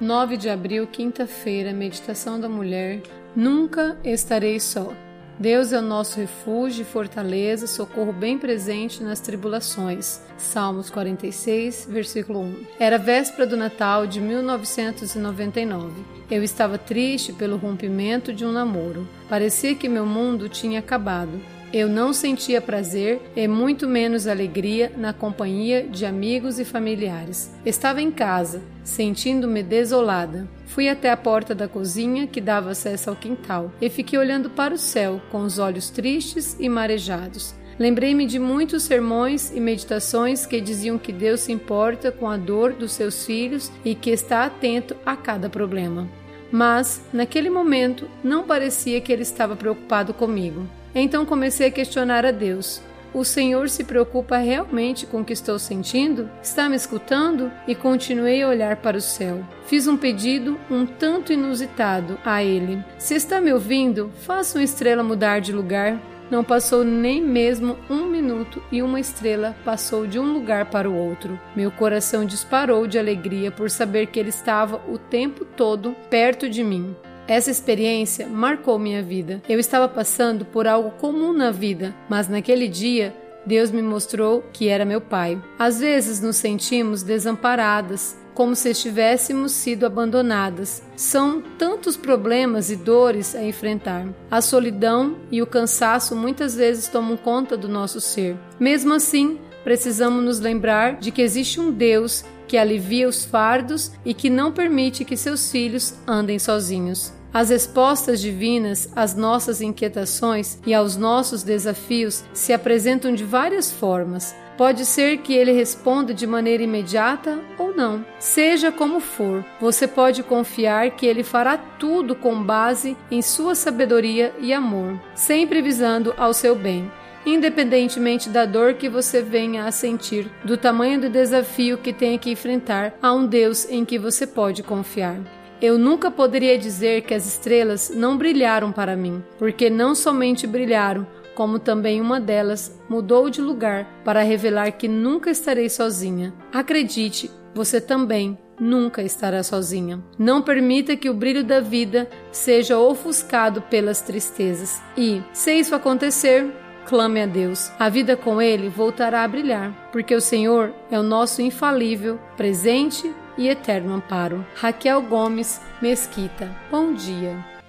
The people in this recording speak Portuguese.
9 de abril, quinta-feira, meditação da mulher. Nunca estarei só. Deus é o nosso refúgio e fortaleza, socorro bem presente nas tribulações. Salmos 46, versículo 1. Era véspera do Natal de 1999. Eu estava triste pelo rompimento de um namoro. Parecia que meu mundo tinha acabado. Eu não sentia prazer e muito menos alegria na companhia de amigos e familiares. Estava em casa, sentindo-me desolada. Fui até a porta da cozinha que dava acesso ao quintal e fiquei olhando para o céu com os olhos tristes e marejados. Lembrei-me de muitos sermões e meditações que diziam que Deus se importa com a dor dos seus filhos e que está atento a cada problema. Mas, naquele momento, não parecia que ele estava preocupado comigo. Então comecei a questionar a Deus. O Senhor se preocupa realmente com o que estou sentindo? Está me escutando? E continuei a olhar para o céu. Fiz um pedido um tanto inusitado a Ele. Se está me ouvindo, faça uma estrela mudar de lugar. Não passou nem mesmo um minuto e uma estrela passou de um lugar para o outro. Meu coração disparou de alegria por saber que ele estava o tempo todo perto de mim. Essa experiência marcou minha vida. Eu estava passando por algo comum na vida, mas naquele dia Deus me mostrou que era meu Pai. Às vezes nos sentimos desamparadas, como se estivéssemos sido abandonadas. São tantos problemas e dores a enfrentar. A solidão e o cansaço muitas vezes tomam conta do nosso ser. Mesmo assim, precisamos nos lembrar de que existe um Deus que alivia os fardos e que não permite que seus filhos andem sozinhos. As respostas divinas às nossas inquietações e aos nossos desafios se apresentam de várias formas. Pode ser que ele responda de maneira imediata ou não. Seja como for, você pode confiar que ele fará tudo com base em sua sabedoria e amor, sempre visando ao seu bem independentemente da dor que você venha a sentir, do tamanho do desafio que tenha que enfrentar, há um Deus em que você pode confiar. Eu nunca poderia dizer que as estrelas não brilharam para mim, porque não somente brilharam, como também uma delas mudou de lugar para revelar que nunca estarei sozinha. Acredite, você também nunca estará sozinha. Não permita que o brilho da vida seja ofuscado pelas tristezas. E, se isso acontecer, clame a Deus. A vida com Ele voltará a brilhar, porque o Senhor é o nosso infalível, presente e eterno amparo. Raquel Gomes Mesquita. Bom dia.